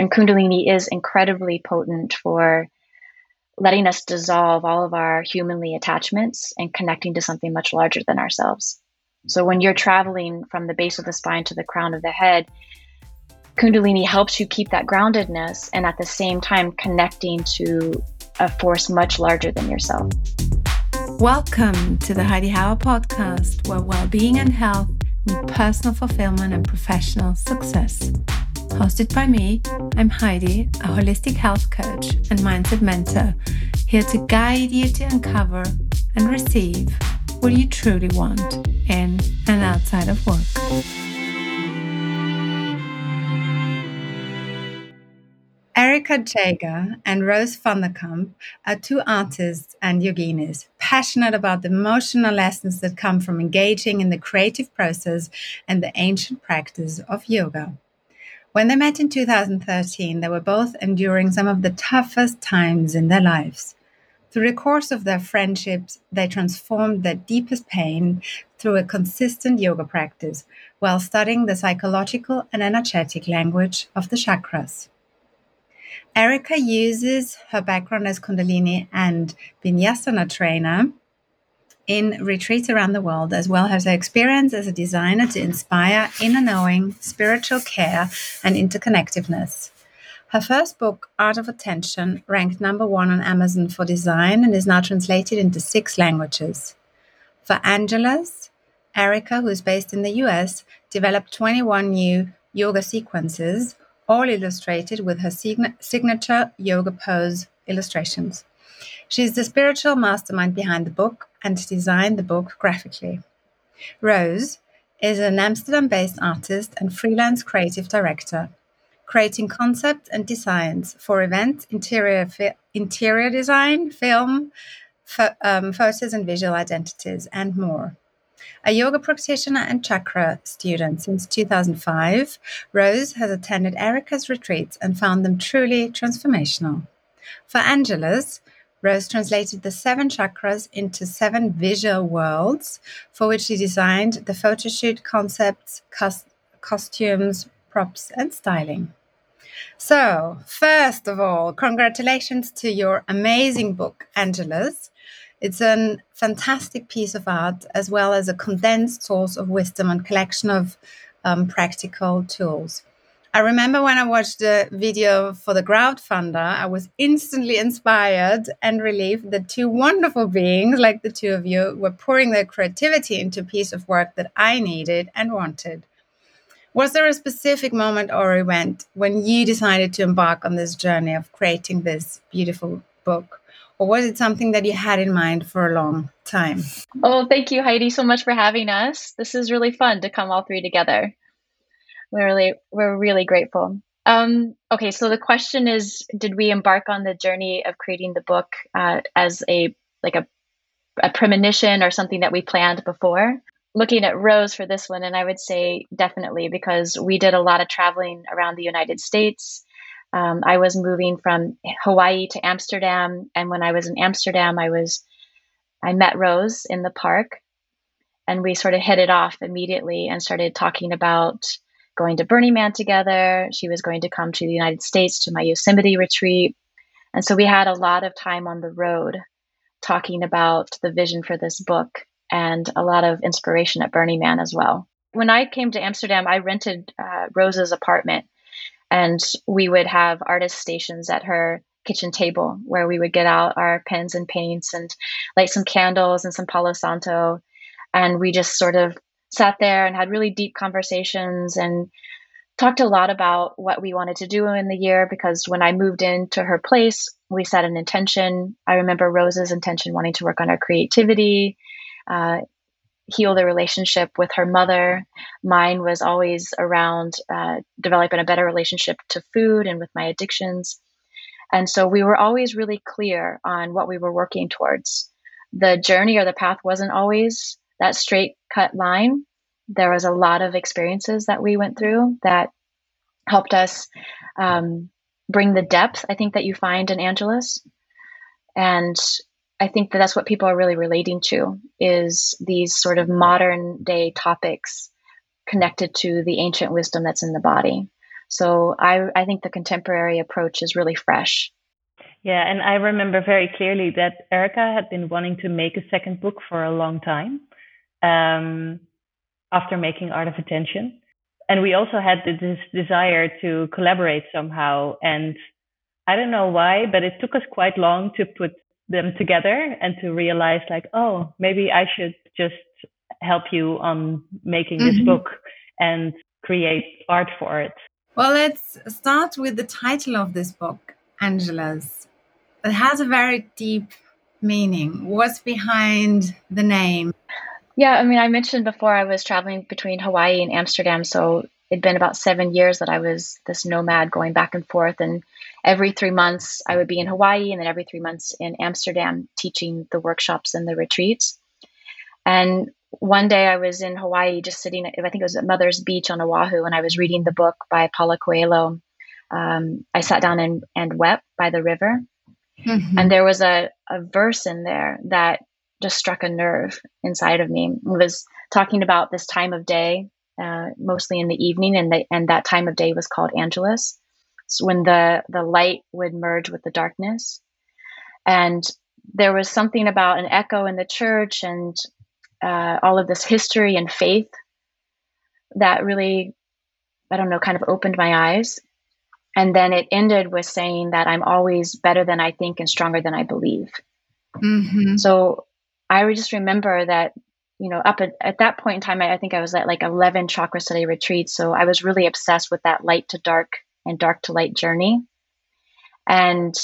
And Kundalini is incredibly potent for letting us dissolve all of our humanly attachments and connecting to something much larger than ourselves. So when you're traveling from the base of the spine to the crown of the head, Kundalini helps you keep that groundedness and at the same time connecting to a force much larger than yourself. Welcome to the Heidi Hauer podcast, where well being and health meet personal fulfillment and professional success. Hosted by me, I'm Heidi, a holistic health coach and mindset mentor, here to guide you to uncover and receive what you truly want in and outside of work. Erica Jago and Roos van der Kamp are two artists and yoginis passionate about the emotional lessons that come from engaging in the creative process and the ancient practice of yoga. When they met in 2013, they were both enduring some of the toughest times in their lives. Through the course of their friendships, they transformed their deepest pain through a consistent yoga practice while studying the psychological and energetic language of the chakras. Erica uses her background as Kundalini and Vinyasa trainer in retreats around the world, as well as her experience as a designer to inspire inner knowing, spiritual care, and interconnectedness. Her first book, Art of Attention, ranked number one on Amazon for design and is now translated into six languages. For Angelus, Erica, who is based in the US, developed 21 new yoga sequences, all illustrated with her signature yoga pose illustrations. She is the spiritual mastermind behind the book and designed the book graphically. Roos is an Amsterdam based artist and freelance creative director, creating concepts and designs for events, interior, fi- interior design, film, fo- um, photos and visual identities, and more. A yoga practitioner and chakra student since 2005, Roos has attended Erica's retreats and found them truly transformational. For Angelus, Roos translated the seven chakras into seven visual worlds, for which she designed the photoshoot concepts, costumes, props, and styling. So, first of all, congratulations to your amazing book, Angelus. It's a fantastic piece of art, as well as a condensed source of wisdom and collection of um, practical tools. I remember when I watched the video for the crowdfunder, I was instantly inspired and relieved that two wonderful beings like the two of you were pouring their creativity into a piece of work that I needed and wanted. Was there a specific moment or event when you decided to embark on this journey of creating this beautiful book? Or was it something that you had in mind for a long time? Oh, thank you, Heidi, so much for having us. This is really fun to come all three together we're really we're really grateful. Um, okay, so the question is, did we embark on the journey of creating the book uh, as a like a a premonition or something that we planned before? Looking at Roos for this one, and I would say definitely because we did a lot of traveling around the United States. Um, I was moving from Hawaii to Amsterdam, and when I was in Amsterdam, I was I met Roos in the park, and we sort of hit it off immediately and started talking about going to Burning Man together. She was going to come to the United States to my Yosemite retreat. And so we had a lot of time on the road talking about the vision for this book and a lot of inspiration at Burning Man as well. When I came to Amsterdam, I rented uh, Roos's apartment and we would have artist stations at her kitchen table where we would get out our pens and paints and light some candles and some Palo Santo. And we just sort of sat there and had really deep conversations and talked a lot about what we wanted to do in the year because when I moved into her place, we set an intention. I remember Roos's intention wanting to work on her creativity, uh, heal the relationship with her mother. Mine was always around uh, developing a better relationship to food and with my addictions. And so we were always really clear on what we were working towards. The journey or the path wasn't always that straight cut line. There was a lot of experiences that we went through that helped us um, bring the depth I think that you find in Angelus, and I think that that's what people are really relating to is these sort of modern day topics connected to the ancient wisdom that's in the body. So I, I think the contemporary approach is really fresh. Yeah, and I remember very clearly that Erica had been wanting to make a second book for a long time um, after making Art of Attention. And we also had this desire to collaborate somehow. And I don't know why, but it took us quite long to put them together and to realize, like, oh, maybe I should just help you on making mm-hmm. this book and create art for it. Well, let's start with the title of this book, Angelus. It has a very deep meaning. What's behind the name? Yeah, I mean, I mentioned before I was traveling between Hawaii and Amsterdam. So it'd been about seven years that I was this nomad going back and forth. And every three months, I would be in Hawaii and then every three months in Amsterdam teaching the workshops and the retreats. And one day I was in Hawaii just sitting, I think it was at Mother's Beach on Oahu, and I was reading the book by Paulo Coelho. Um, I sat down and, and wept by the river. Mm-hmm. And there was a, a verse in there that just struck a nerve inside of me. It was talking about this time of day, uh, mostly in the evening, and, the, and that time of day was called Angelus. So when the, the light would merge with the darkness. And there was something about an echo in the church and uh, all of this history and faith that really, I don't know, kind of opened my eyes. And then it ended with saying that I'm always better than I think and stronger than I believe. Mm-hmm. So I just remember that, you know, up at, at that point in time, I, I think I was at like 11 chakra study retreats. So I was really obsessed with that light to dark and dark to light journey. And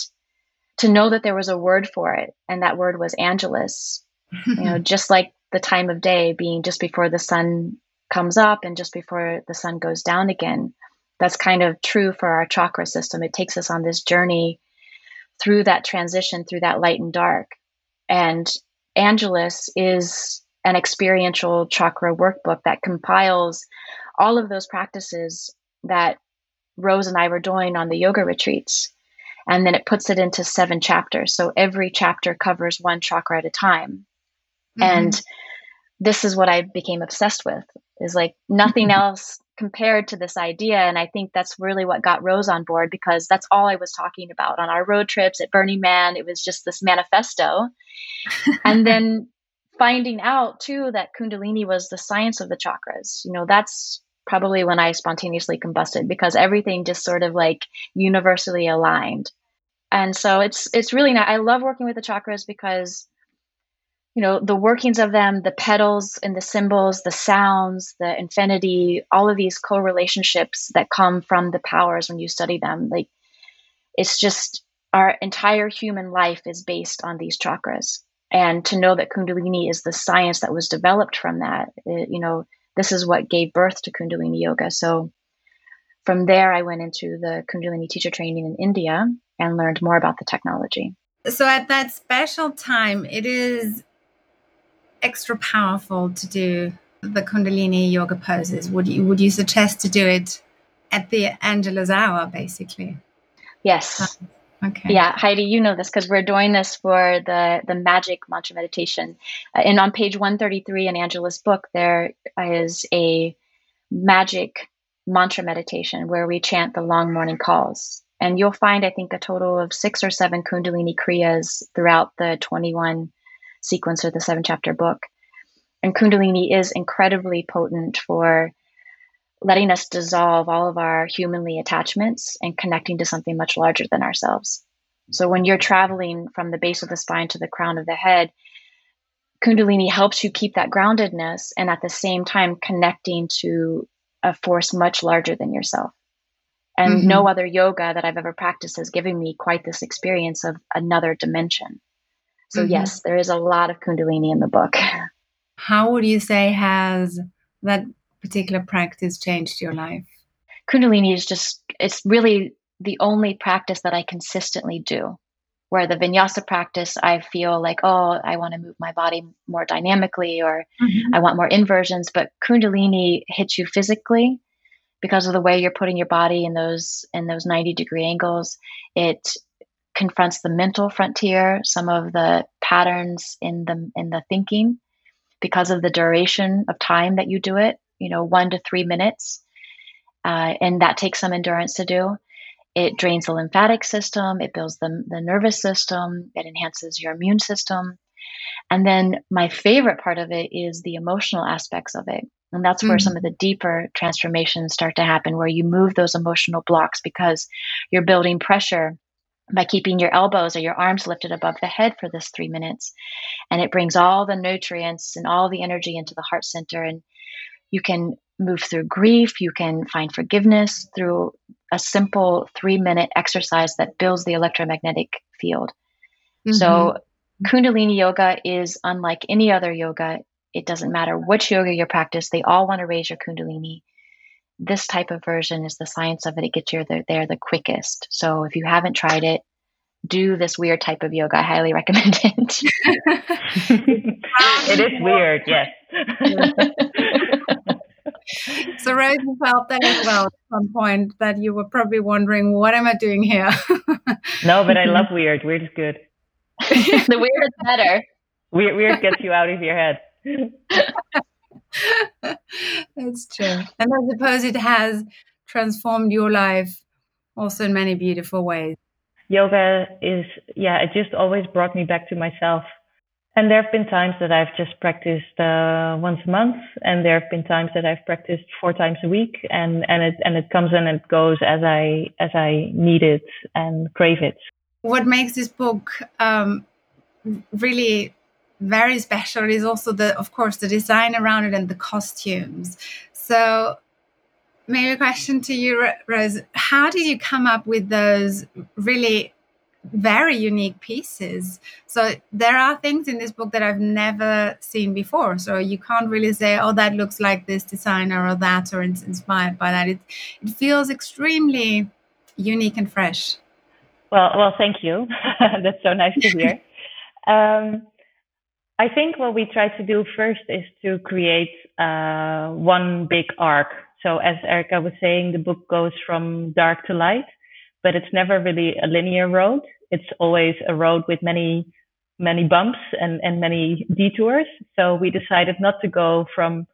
to know that there was a word for it, and that word was Angelus, you know, just like the time of day being just before the sun comes up and just before the sun goes down again. That's kind of true for our chakra system. It takes us on this journey through that transition, through that light and dark. And Angelus is an experiential chakra workbook that compiles all of those practices that Roos and I were doing on the yoga retreats. And then it puts it into seven chapters. So every chapter covers one chakra at a time. Mm-hmm. And this is what I became obsessed with is like nothing mm-hmm. else compared to this idea. And I think that's really what got Roos on board because that's all I was talking about on our road trips at Burning Man. It was just this manifesto. and then finding out too that Kundalini was the science of the chakras, you know, that's probably when I spontaneously combusted because everything just sort of like universally aligned. And so it's it's really not I love working with the chakras because you know the workings of them the petals and the symbols the sounds the infinity all of these co-relationships that come from the powers when you study them. Like it's just our entire human life is based on these chakras. And to know that kundalini is the science that was developed from that it, you know this is what gave birth to kundalini yoga. So from there i went into the kundalini teacher training in india and learned more about the technology. So at that special time it is extra powerful to do the Kundalini yoga poses? Would you would you suggest to do it at the Angelus hour, basically? Yes. Okay. Yeah, Heidi, you know this because we're doing this for the the magic mantra meditation, uh, and on page one thirty three in Angelus' book, there is a magic mantra meditation where we chant the long morning calls, and you'll find I think a total of six or seven Kundalini kriyas throughout the twenty one sequence of the seven chapter book. And Kundalini is incredibly potent for letting us dissolve all of our humanly attachments and connecting to something much larger than ourselves. So when you're traveling from the base of the spine to the crown of the head, Kundalini helps you keep that groundedness and at the same time connecting to a force much larger than yourself. And mm-hmm. no other yoga that I've ever practiced has given me quite this experience of another dimension. So, mm-hmm. yes, there is a lot of Kundalini in the book. How would you say has that particular practice changed your life? Kundalini is just, it's really the only practice that I consistently do. Where the vinyasa practice, I feel like, oh, I want to move my body more dynamically or mm-hmm. I want more inversions. But Kundalini hits you physically because of the way you're putting your body in those in those 90 degree angles. It confronts the mental frontier, some of the patterns in the in the thinking because of the duration of time that you do it, you know, 1 to 3 minutes. uh, and that takes some endurance to do. It drains the lymphatic system, it builds the, the nervous system, it enhances your immune system. And then my favorite part of it is the emotional aspects of it. And that's where mm-hmm. some of the deeper transformations start to happen, where you move those emotional blocks because you're building pressure by keeping your elbows or your arms lifted above the head for this three minutes. And it brings all the nutrients and all the energy into the heart center. And you can move through grief, you can find forgiveness through a simple three minute exercise that builds the electromagnetic field. Mm-hmm. So, Kundalini yoga is unlike any other yoga. It doesn't matter which yoga you practice, they all want to raise your Kundalini this type of version is the science of it. It gets you there, there the quickest. So if you haven't tried it, do this weird type of yoga. I highly recommend it. it is weird, yes. so Roos, you felt that as well at some point that you were probably wondering, what am I doing here? no, but I love weird. Weird is good. the weird is better. Weird, weird gets you out of your head. That's true. And I suppose it has transformed your life also in many beautiful ways. Yoga is, yeah, it just always brought me back to myself. And there have been times that I've just practiced uh, once a month, and there have been times that I've practiced four times a week, and and it and it comes and it goes as I as I need it and crave it. What makes this book um, really very special is also the of course the design around it and the costumes. So maybe a question to you Roos. How did you come up with those really very unique pieces? So there are things in this book that i've never seen before. So you can't really say oh that looks like this designer or that or it's inspired by that. It, it feels extremely unique and fresh. Well well thank you. That's so nice to hear. Um, I think what we try to do first is to create uh, one big arc. So as Erica was saying, the book goes from dark to light, but it's never really a linear road. It's always a road with many, many bumps and, and many detours. So we decided not to go from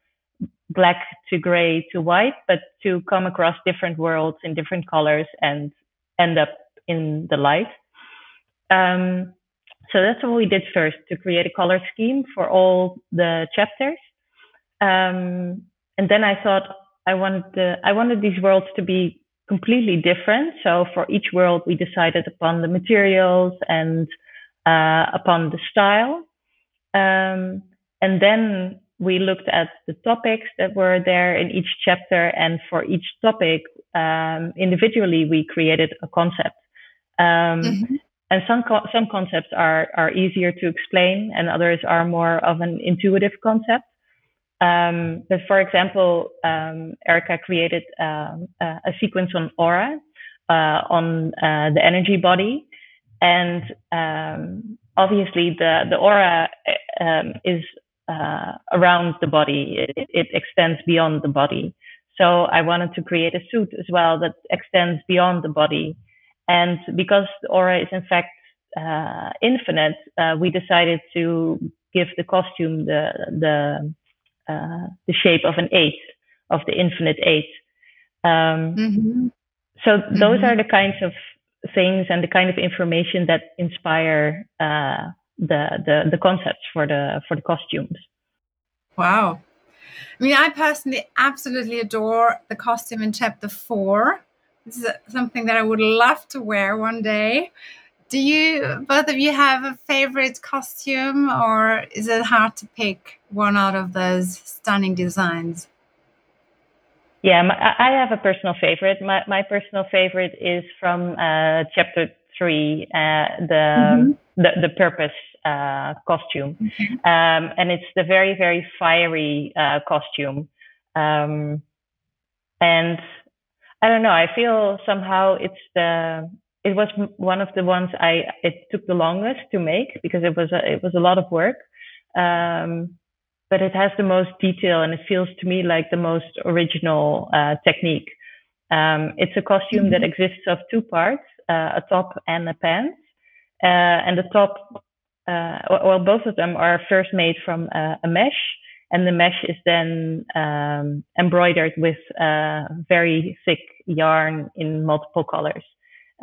black to gray to white, but to come across different worlds in different colors and end up in the light. Um, so that's what we did first to create a color scheme for all the chapters. Um, and then I thought I wanted the, I wanted these worlds to be completely different. So for each world, we decided upon the materials and uh, upon the style. Um, and then we looked at the topics that were there in each chapter. And for each topic, um, individually, we created a concept. Um, mm-hmm and some co- some concepts are are easier to explain and others are more of an intuitive concept. Um, but for example um, erica created um, a sequence on aura uh, on uh, the energy body. And um, obviously the the aura um, is uh, around the body. It, it extends beyond the body. So i wanted to create a suit as well that extends beyond the body and because aura is in fact uh, infinite, uh, we decided to give the costume the the uh, the shape of an eight, of the infinite eight. Um, mm-hmm. So those mm-hmm. are the kinds of things and the kind of information that inspire uh, the the the concepts for the for the costumes. Wow. I mean, I personally absolutely adore the costume in chapter four this is something that I would love to wear one day. Do you, both of you, have a favorite costume, or is it hard to pick one out of those stunning designs? Yeah, I have a personal favorite. My, my personal favorite is from uh, chapter three, uh, the, mm-hmm. the, the purpose uh, costume, mm-hmm. um, and it's the very very fiery uh, costume, um, and I don't know. I feel somehow it's the it was one of the ones I it took the longest to make because it was a, it was a lot of work. Um, but it has the most detail and it feels to me like the most original uh, technique. Um, it's a costume mm-hmm. that exists of two parts, uh, a top and a pants. Uh, and the top, uh, well, both of them are first made from uh, a mesh and the mesh is then um, embroidered with uh, very thick yarn in multiple colors.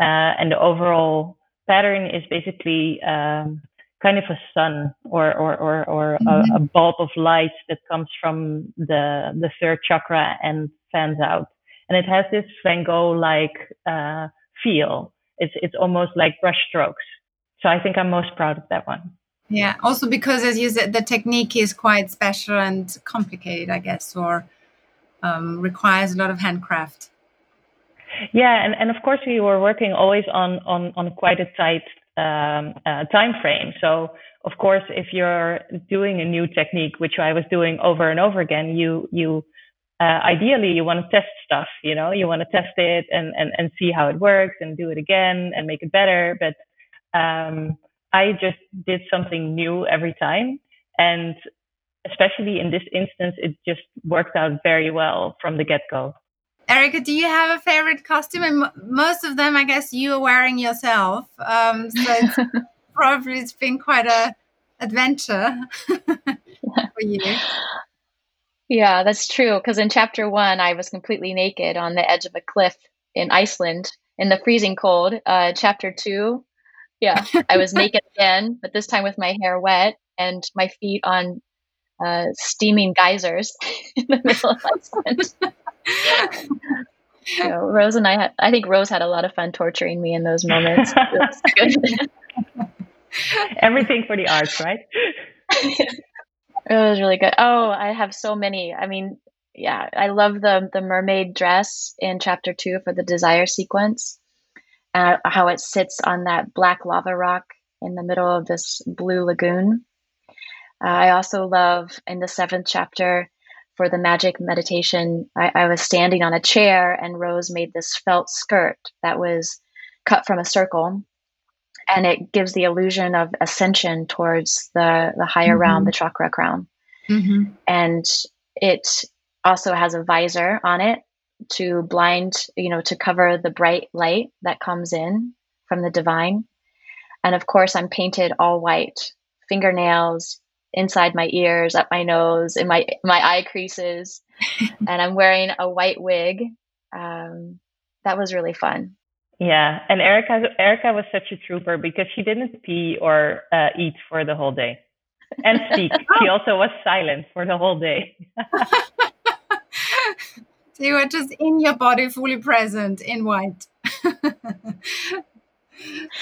Uh, and the overall pattern is basically um, kind of a sun or or or, or mm-hmm. a, a, bulb of light that comes from the the third chakra and fans out. And it has this Van Gogh like uh, feel. It's it's almost like brush strokes. So I think I'm most proud of that one. Yeah. Also because as you said, the technique is quite special and complicated, I guess, or um, requires a lot of handcraft. Yeah, and, and of course we were working always on on on quite a tight um, uh, time frame. So of course, if you're doing a new technique, which I was doing over and over again, you you uh, ideally you want to test stuff. You know, you want to test it and, and and see how it works and do it again and make it better. But um, I just did something new every time, and especially in this instance, it just worked out very well from the get go. Erica, do you have a favorite costume? And most of them, I guess, you are wearing yourself. Um, so it's probably it's been quite a adventure for you. Yeah, that's true. Because in chapter one, I was completely naked on the edge of a cliff in Iceland in the freezing cold. Uh, chapter two, yeah, I was naked again, but this time with my hair wet and my feet on uh, steaming geysers in the middle of Iceland. know, Roos and I had, I think Roos had a lot of fun torturing me in those moments. Everything for the arts, right? it was really good. Oh, I have so many. I mean, yeah, I love the the mermaid dress in chapter two for the desire sequence. Uh, how it sits on that black lava rock in the middle of this blue lagoon. Uh, I also love in the seventh chapter for the magic meditation, I, I, was standing on a chair and Roos made this felt skirt that was cut from a circle. And it gives the illusion of ascension towards the, the higher mm-hmm. realm, the chakra crown. Mm-hmm. And it also has a visor on it to blind, you know, to cover the bright light that comes in from the divine. And of course, I'm painted all white fingernails, inside my ears, up my nose, in my my eye creases, and I'm wearing a white wig. Um, that was really fun. Yeah, and Erica Erica was such a trooper because she didn't pee or uh, eat for the whole day, and speak. she also was silent for the whole day. so you were just in your body, fully present in white.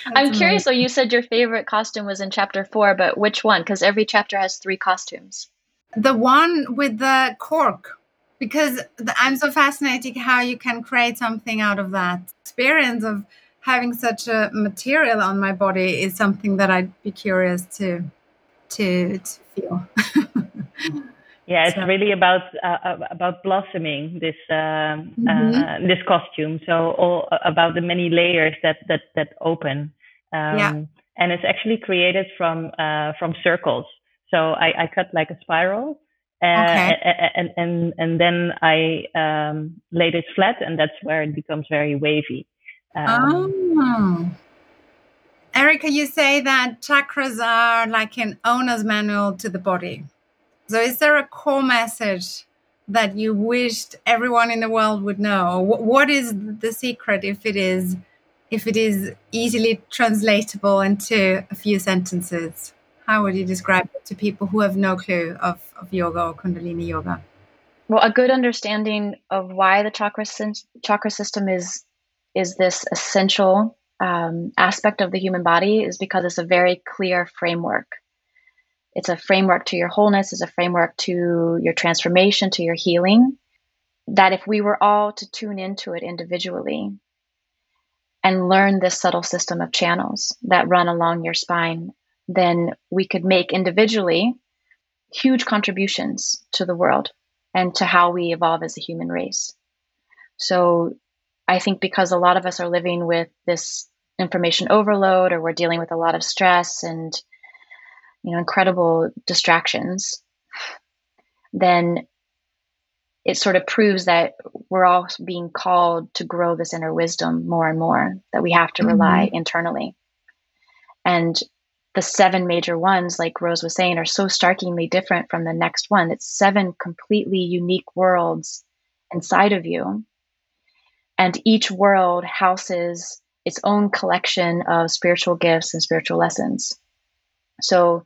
I'm curious. So you said your favorite costume was in chapter four, but which one? Because every chapter has three costumes. The one with the cork, because I'm so fascinated how you can create something out of that experience of having such a material on my body is something that I'd be curious to to, to feel. yeah it's really about uh, uh, about blossoming this um, uh, mm-hmm. uh, this costume so all about the many layers that that that open um, yeah. and it's actually created from uh, from circles so I, I cut like a spiral uh, okay. and, and and then I um, laid it flat and that's where it becomes very wavy um, oh. Erica, you say that chakras are like an owner's manual to the body. So, is there a core message that you wished everyone in the world would know? What is the secret if it is if it is easily translatable into a few sentences? How would you describe it to people who have no clue of, of yoga or Kundalini yoga? Well, a good understanding of why the chakra chakra system is is this essential um, aspect of the human body is because it's a very clear framework it's a framework to your wholeness, it's a framework to your transformation, to your healing. That if we were all to tune into it individually and learn this subtle system of channels that run along your spine, then we could make individually huge contributions to the world and to how we evolve as a human race. So I think because a lot of us are living with this information overload or we're dealing with a lot of stress and you know incredible distractions then it sort of proves that we're all being called to grow this inner wisdom more and more that we have to rely mm-hmm. internally and the seven major ones, like Roos was saying, are so starkly different from the next one. It's seven completely unique worlds inside of you. And each world houses its own collection of spiritual gifts and spiritual lessons. So,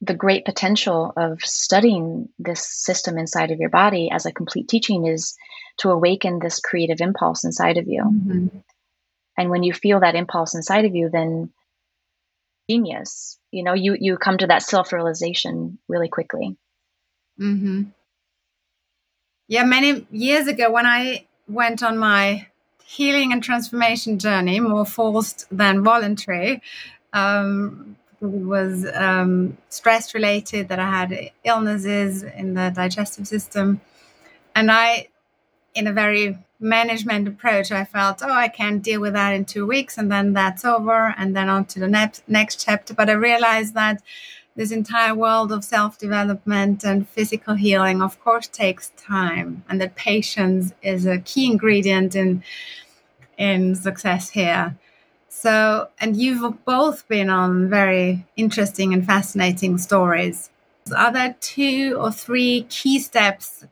the great potential of studying this system inside of your body as a complete teaching is to awaken this creative impulse inside of you. Mm-hmm. And when you feel that impulse inside of you, then genius. You know, you you come to that self realization really quickly. Mm-hmm. Yeah, many years ago when I went on my healing and transformation journey, more forced than voluntary, um, was um, stress related. That I had illnesses in the digestive system, and I, in a very management approach, I felt, oh, I can't deal with that in two weeks and then that's over and then on to the next next chapter. But I realized that this entire world of self development and physical healing, of course, takes time, and that patience is a key ingredient in in success here. So, and you've both been on very interesting and fascinating stories. Are there two or three key steps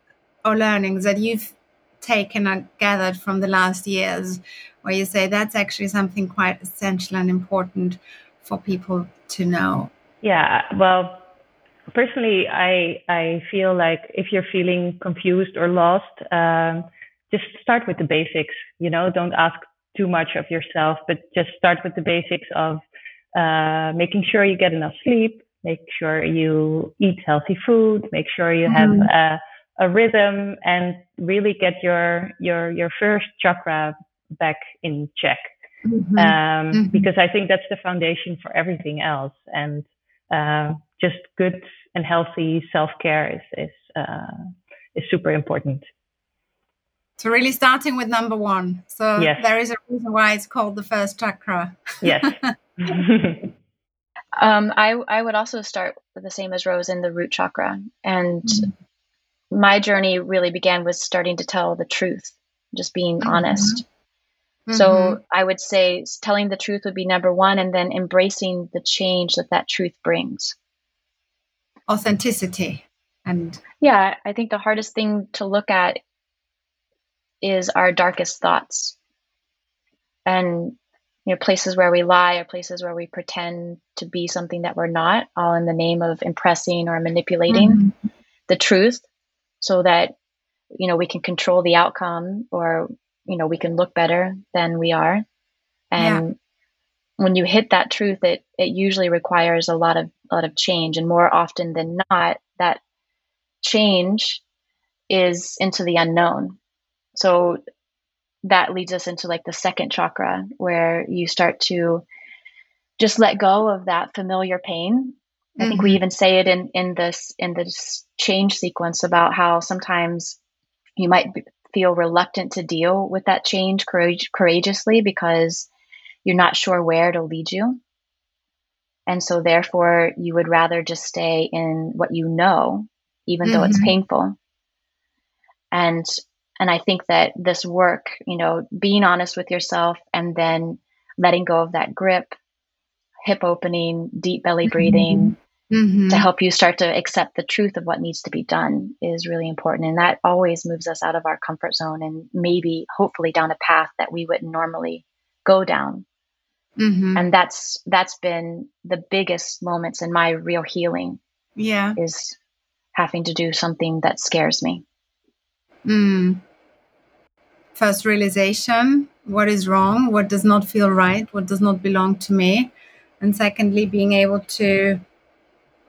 or learnings that you've taken and gathered from the last years where you say that's actually something quite essential and important for people to know? Yeah, well, personally, I I feel like if you're feeling confused or lost, um, just start with the basics. You know, don't ask too much of yourself, but just start with the basics of uh, making sure you get enough sleep, make sure you eat healthy food, make sure you mm-hmm. have a rhythm and really get your your your first chakra back in check mm-hmm. Um, mm-hmm. because i think that's the foundation for everything else and uh, just good and healthy self-care is is uh, is super important so really starting with number one so yes. there is a reason why it's called the first chakra yes um, I, I would also start with the same as Roos in the root chakra. And mm-hmm my journey really began with starting to tell the truth, just being mm-hmm. honest. Mm-hmm. So I would say telling the truth would be number one, and then embracing the change that that truth brings. Authenticity. And yeah, I think the hardest thing to look at is our darkest thoughts. And you know, places where we lie or places where we pretend to be something that we're not, all in the name of impressing or manipulating mm-hmm. the truth so that you know we can control the outcome or you know we can look better than we are and yeah. when you hit that truth it it usually requires a lot of a lot of change and more often than not that change is into the unknown so that leads us into like the second chakra where you start to just let go of that familiar pain I mm-hmm. think we mm-hmm. even say it in in this in this change sequence about how sometimes you might be, feel reluctant to deal with that change courage, courageously because you're not sure where it'll lead you. And so therefore you would rather just stay in what you know even mm-hmm. though it's mm-hmm. painful. And and I think that this work, you know, being honest with yourself and then letting go of that grip, hip opening, deep belly breathing, mm-hmm mm-hmm. to help you start to accept the truth of what needs to be done is really important. And that always moves us out of our comfort zone and maybe, hopefully, down a path that we wouldn't normally go down. Mm-hmm. And that's that's been the biggest moments in my real healing. Yeah, is having to do something that scares me. Mm. First realization: what is wrong, what does not feel right, what does not belong to me, and secondly, being able to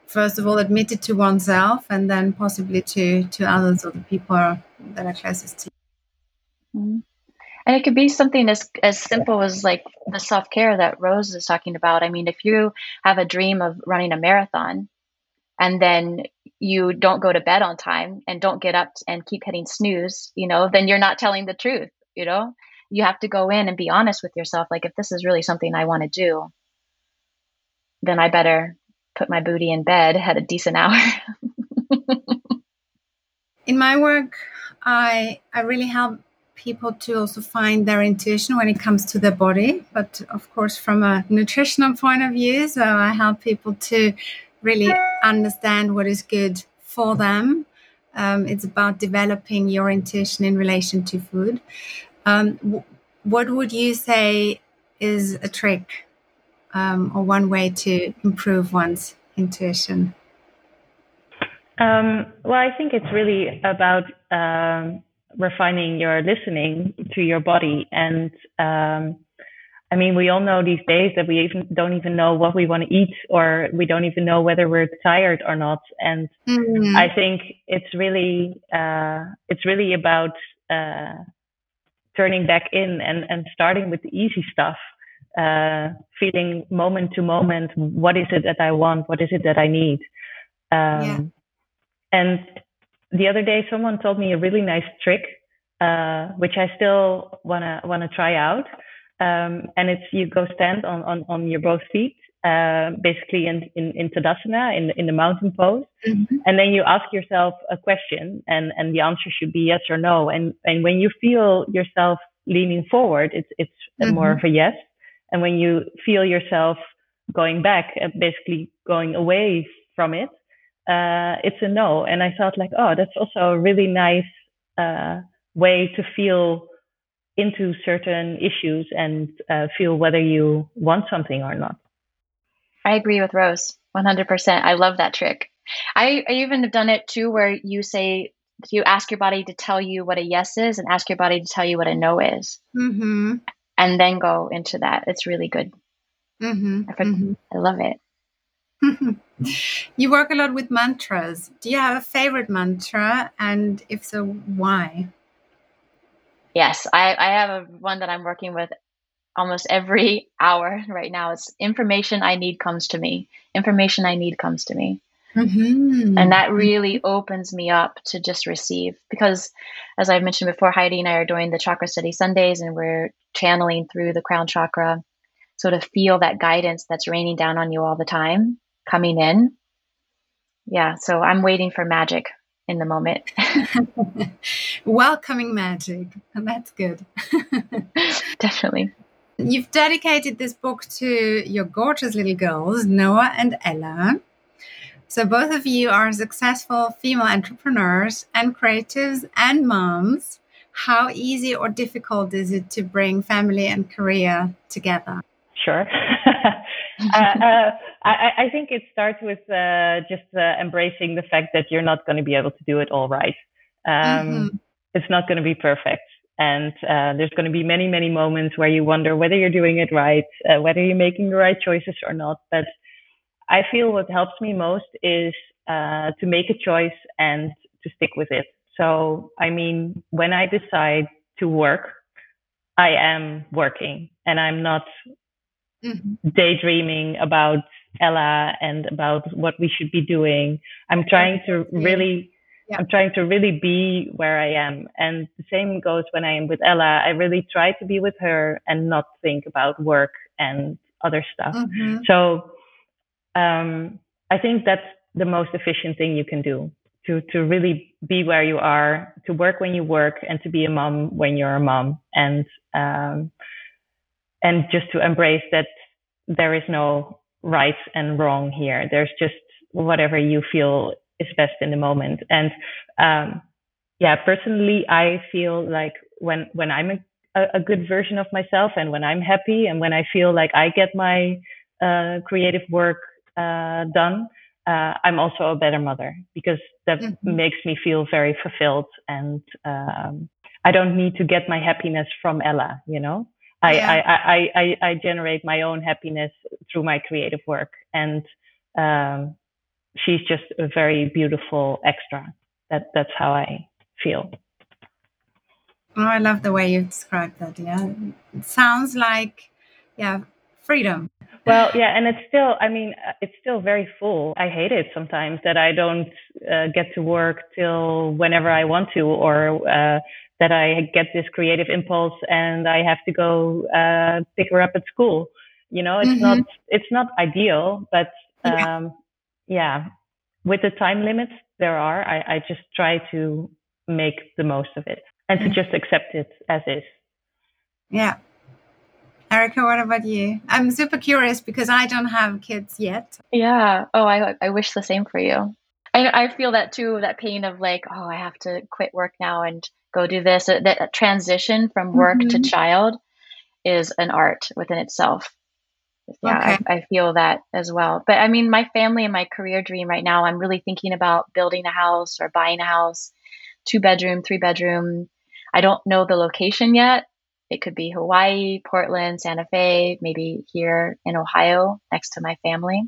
first of all admit it to oneself and then possibly to to others or the people that are closest to you. Mm-hmm. and it could be something as as simple as like the self-care that Roos is talking about. I mean if you have a dream of running a marathon and then you don't go to bed on time and don't get up and keep hitting snooze you know then you're not telling the truth you know you have to go in and be honest with yourself like if this is really something i want to do then i better put my booty in bed, had a decent hour. in my work, I I really help people to also find their intuition when it comes to their body, but of course, from a nutritional point of view. So I help people to really understand what is good for them. Um, it's about developing your intuition in relation to food. Um, w- what would you say is a trick um, or one way to improve one's intuition? Um, well, I think it's really about um, refining your listening to your body. And um, I mean, we all know these days that we even don't even know what we want to eat, or we don't even know whether we're tired or not. And mm-hmm. I think it's really uh, it's really about uh, turning back in and and starting with the easy stuff. Uh, feeling moment to moment, what is it that I want? What is it that I need? Um, yeah. And the other day, someone told me a really nice trick, uh, which I still wanna wanna try out. Um, and it's you go stand on on, on your both feet, uh, basically in, in in Tadasana, in in the mountain pose, mm-hmm. and then you ask yourself a question, and and the answer should be yes or no. And and when you feel yourself leaning forward, it's it's mm-hmm. more of a yes. And when you feel yourself going back, uh, basically going away from it, uh, it's a no. And I thought like, oh, that's also a really nice uh, way to feel into certain issues and uh, feel whether you want something or not. I agree with Roos 100%. I love that trick. I, I even have done it too, where you say, you ask your body to tell you what a yes is and ask your body to tell you what a no is. Mm-hmm. And then go into that. It's really good. Mm-hmm. I, mm-hmm. I love it. you work a lot with mantras. Do you have a favorite mantra? And if so, why? Yes, I, I have a, one that I'm working with almost every hour right now. It's information I need comes to me. Information I need comes to me. Mm-hmm. And that really opens me up to just receive because, as I've mentioned before, Heidi and I are doing the Chakra Study Sundays and we're channeling through the crown chakra. So to feel that guidance that's raining down on you all the time coming in. Yeah, so I'm waiting for magic in the moment. Welcoming magic. And that's good. Definitely. You've dedicated this book to your gorgeous little girls, Noah and Ella. So, both of you are successful female entrepreneurs and creatives and moms. How easy or difficult is it to bring family and career together? Sure. uh, uh, I, I, think it starts with uh, just uh, embracing the fact that you're not going to be able to do it all right. Um, mm-hmm. It's not going to be perfect. And uh, there's going to be many, many moments where you wonder whether you're doing it right, uh, whether you're making the right choices or not. But I feel what helps me most is to make a choice and to stick with it. So, I mean, when I decide to work, I am working and I'm not mm-hmm. daydreaming about Ella and about what we should be doing. I'm trying to really yeah. I'm trying to really be where I am. And the same goes when I am with Ella. I really try to be with her and not think about work and other stuff. Mm-hmm. So um, I think that's the most efficient thing you can do to to really be where you are, to work when you work, and to be a mom when you're a mom. And um, and just to embrace that there is no right and wrong here. There's just whatever you feel is best in the moment. And um, yeah, personally, I feel like when when I'm a, a, good version of myself and when I'm happy and when I feel like I get my uh, creative work uh, done, uh, I'm also a better mother because that mm-hmm. makes me feel very fulfilled and um, I don't need to get my happiness from Ella, you know. I, yeah. I, I, I, I, generate my own happiness through my creative work. And um, she's just a very beautiful extra. That, that's how I feel. Oh, I love the way you described that. Yeah. It sounds like, yeah, freedom. Well, yeah, and it's still, I mean, uh, it's still very full. I hate it sometimes that I don't uh, get to work till whenever I want to, or uh, that I get this creative impulse and I have to go uh, pick her up at school. You know, it's mm-hmm. not it's not ideal, but um, yeah. yeah. with the time limits there are, I, I just try to make the most of it. and to just accept it as is. Yeah. Erica, what about you? I'm super curious because I don't have kids yet. Yeah. Oh, I I wish the same for you. I I feel that too. That pain of like, oh, I have to quit work now and go do this. That, transition from work mm-hmm. to child is an art within itself. Yeah, okay. I, I feel that as well. But I mean, my family and my career dream right now, I'm really thinking about building a house or buying a house, two bedroom, three bedroom. I don't know the location yet. It could be Hawaii, Portland, Santa Fe, maybe here in Ohio next to my family.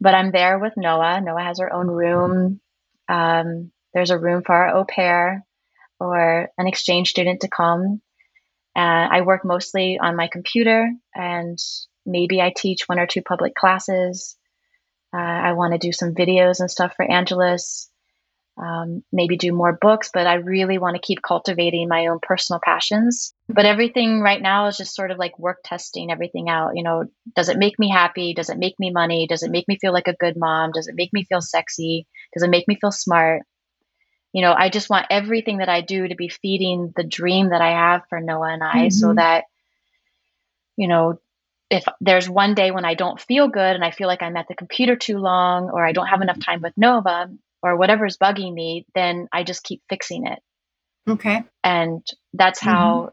But I'm there with Noah. Noah has her own room. Um, there's a room for our au pair or an exchange student to come. Uh, I work mostly on my computer and maybe I teach one or two public classes. Uh, I want to do some videos and stuff for Angelus um, maybe do more books, but I really want to keep cultivating my own personal passions. But everything right now is just sort of like work testing everything out. You know, does it make me happy? Does it make me money? Does it make me feel like a good mom? Does it make me feel sexy? Does it make me feel smart? You know, I just want everything that I do to be feeding the dream that I have for Noah and I mm-hmm. so that, you know, if there's one day when I don't feel good and I feel like I'm at the computer too long or I don't have enough time with Nova, or whatever's bugging me, then I just keep fixing it. Okay. And that's how,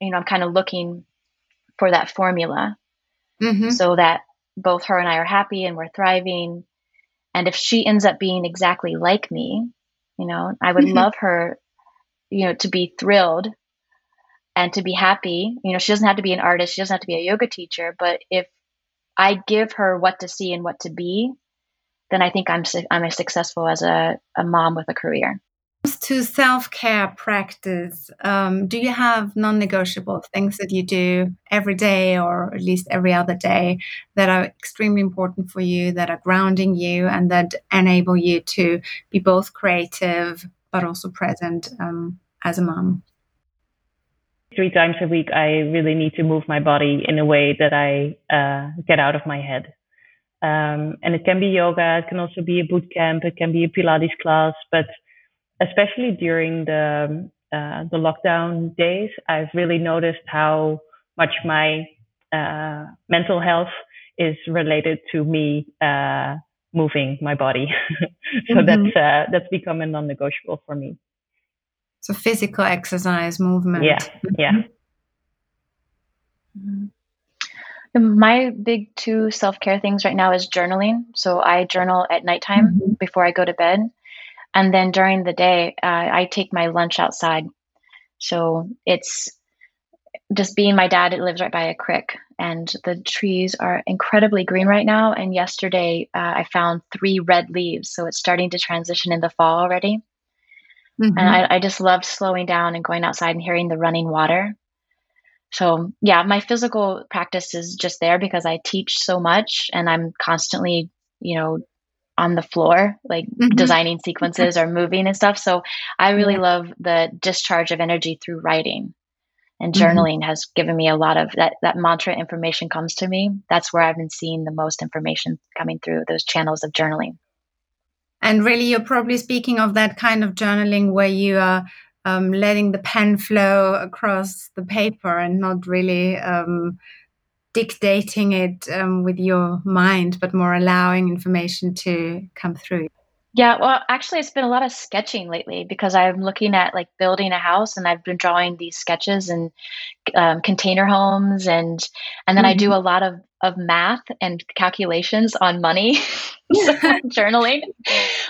mm-hmm. you know, I'm kind of looking for that formula mm-hmm. so that both her and I are happy and we're thriving. And if she ends up being exactly like me, you know, I would mm-hmm. love her, you know, to be thrilled and to be happy. You know, she doesn't have to be an artist, she doesn't have to be a yoga teacher, but if I give her what to see and what to be, then I think I'm I'm as successful as a, a mom with a career. To self care practice, um, do you have non negotiable things that you do every day or at least every other day that are extremely important for you, that are grounding you, and that enable you to be both creative but also present um, as a mom? Three times a week, I really need to move my body in a way that I uh, get out of my head. Um, and it can be yoga, it can also be a boot camp, it can be a Pilates class, but especially during the uh, the lockdown days, I've really noticed how much my uh, mental health is related to me uh, moving my body. so mm-hmm. that's uh, that's become a non-negotiable for me. So physical exercise, movement. Yeah, yeah. Mm-hmm. My big two self care things right now is journaling. So I journal at nighttime mm-hmm. before I go to bed. And then during the day, uh, I take my lunch outside. So it's just being my dad it lives right by a creek and the trees are incredibly green right now and yesterday uh, i found three red leaves so it's starting to transition in the fall already mm-hmm. and I, I, just love slowing down and going outside and hearing the running water so yeah my physical practice is just there because i teach so much and i'm constantly you know on the floor like mm-hmm. designing sequences or moving and stuff so i really love the discharge of energy through writing and mm-hmm. journaling mm-hmm. has given me a lot of that that mantra information comes to me that's where i've been seeing the most information coming through those channels of journaling and really you're probably speaking of that kind of journaling where you are um, letting the pen flow across the paper and not really um, dictating it um, with your mind, but more allowing information to come through. Yeah, well, actually, it's been a lot of sketching lately because I'm looking at like building a house, and I've been drawing these sketches and um, container homes, and and then mm-hmm. I do mm-hmm. a lot of of math and calculations on money. so journaling,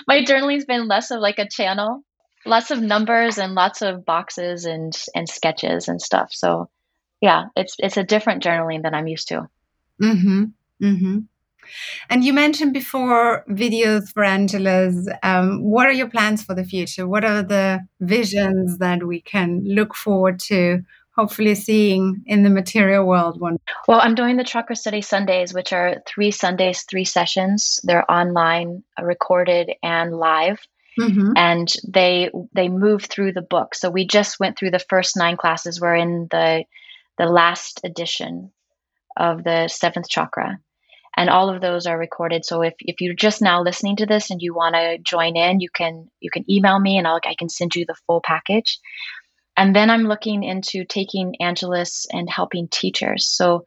my journaling's been less of like a channel lots of numbers and lots of boxes and and sketches and stuff. So yeah, it's it's a different journaling than I'm used to. Mm-hmm. Mm-hmm. And you mentioned before videos for Angelus. Um, what are your plans for the future? What are the visions that we can look forward to hopefully seeing in the material world one? Well, I'm doing the Chakra Study Sundays, which are three Sundays, three sessions. They're online, recorded, and live. Mm-hmm. and they they move through the book. So we just went through the first nine classes. We're in the the last edition of the seventh chakra, and all of those are recorded. So if, if you're just now listening to this and you want to join in, you can you can email me and I'll, I can send you the full package. And then I'm looking into taking Angelus and helping teachers. So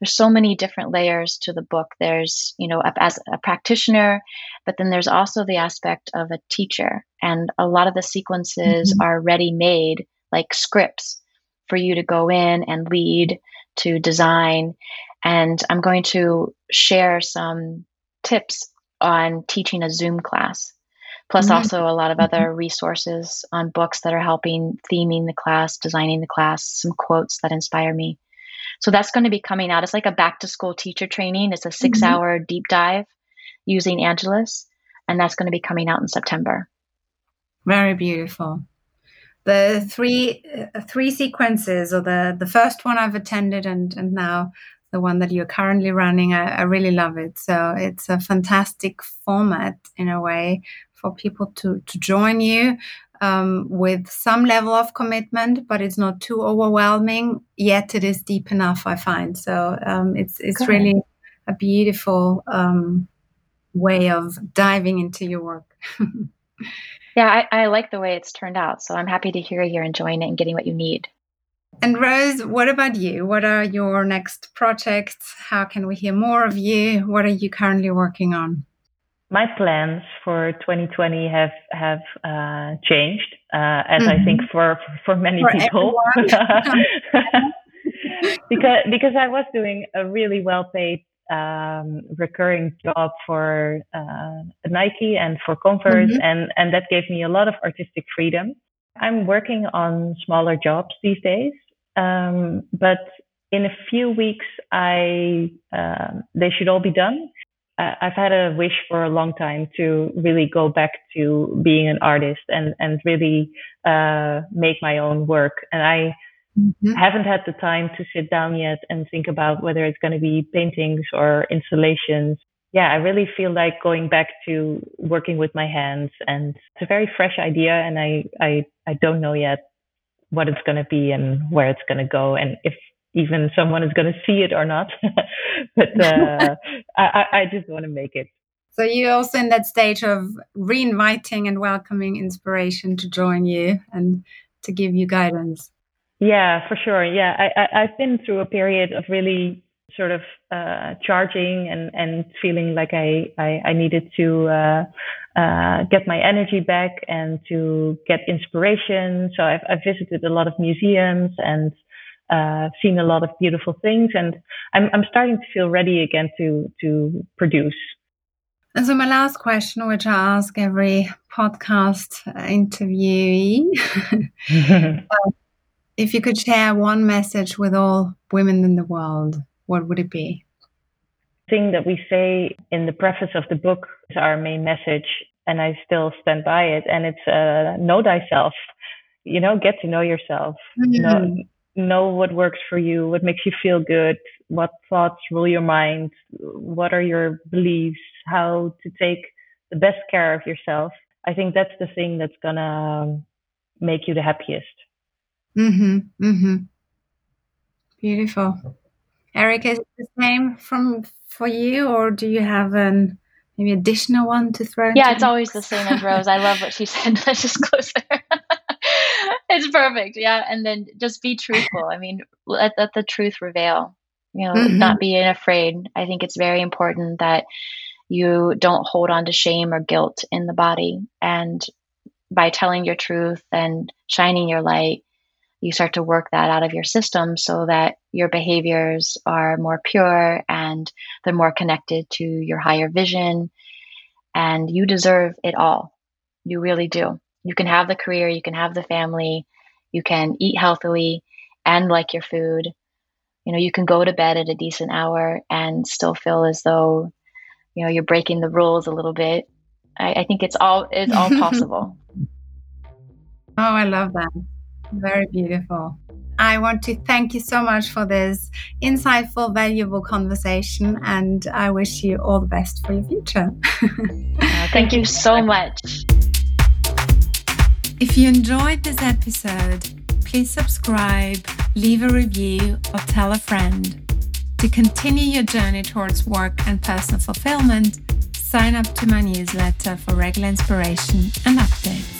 there's so many different layers to the book. There's, you know, as a practitioner, but then there's also the aspect of a teacher. And a lot of the sequences mm-hmm. are ready made, like scripts for you to go in and lead, to design. And I'm going to share some tips on teaching a Zoom class plus mm-hmm. also a lot of other mm-hmm. resources on books that are helping theming the class, designing the class, some quotes that inspire me. So that's going to be coming out. It's like a back to school teacher training. It's a 6 mm-hmm. hour deep dive using Angelus, and that's going to be coming out in September. Very beautiful. The three uh, three sequences, or the the first one I've attended, and and now the one that you're currently running, I, I really love it. So it's a fantastic format in a way for people to, to join you um, with some level of commitment, but it's not too overwhelming. Yet it is deep enough, I find. So um, it's it's really a beautiful um, way of diving into your work. yeah, I, I like the way it's turned out. So I'm happy to hear you're enjoying it and getting what you need. And Roos, what about you? What are your next projects? How can we hear more of you? What are you currently working on? my plans for 2020 have have uh, changed, uh, as mm-hmm. I think for for many for people, because because I was doing a really well paid um, recurring job for uh, Nike and for Converse, mm-hmm. and and that gave me a lot of artistic freedom. I'm working on smaller jobs these days, um, but in a few weeks, I uh, they should all be done I've had a wish for a long time to really go back to being an artist and and really uh, make my own work. And I mm-hmm. haven't had the time to sit down yet and think about whether it's going to be paintings or installations. Yeah, I really feel like going back to working with my hands, and it's a very fresh idea, and I I I don't know yet what it's going to be and where it's going to go, and if even someone is going to see it or not. but uh, I, I just want to make it. So you're also in that stage of reinviting and welcoming inspiration to join you and to give you guidance. Yeah, for sure. Yeah, I, I, have been through a period of really sort of uh, charging and, and feeling like I, I, I needed to uh, uh, get my energy back and to get inspiration. So I've, I've visited a lot of museums and uh, seen a lot of beautiful things, and I'm, I'm starting to feel ready again to to produce. And so, my last question, which I ask every podcast interviewee, if you could share one message with all women in the world, what would it be? Thing that we say in the preface of the book is our main message, and I still stand by it. And it's uh, know thyself. You know, get to know yourself. Mm. Know, know what works for you, what makes you feel good, what thoughts rule your mind, what are your beliefs, how to take the best care of yourself. I think that's the thing that's gonna make you the happiest. Mm-hmm. Mm-hmm. Beautiful. Eric, is it the same from for you, or do you have an maybe additional one to throw? Yeah, it's always the same as Roos. I love what she said. Let's just close there it's perfect. Yeah. And then just be truthful. I mean, let, let the truth reveal, you know, mm-hmm. not being afraid. I think it's very important that you don't hold on to shame or guilt in the body. And by telling your truth and shining your light, you start to work that out of your system so that your behaviors are more pure and they're more connected to your higher vision. And you deserve it all. You really do you can have the career, you can have the family, you can eat healthily and like your food. You know, you can go to bed at a decent hour and still feel as though, you know, you're breaking the rules a little bit. I, I think it's all it's all possible. oh, I love that. Very beautiful. I want to thank you so much for this insightful, valuable conversation, and I wish you all the best for your future. uh, thank you so much. If you enjoyed this episode, please subscribe, leave a review, or tell a friend. To continue your journey towards work and personal fulfillment, sign up to my newsletter for regular inspiration and updates.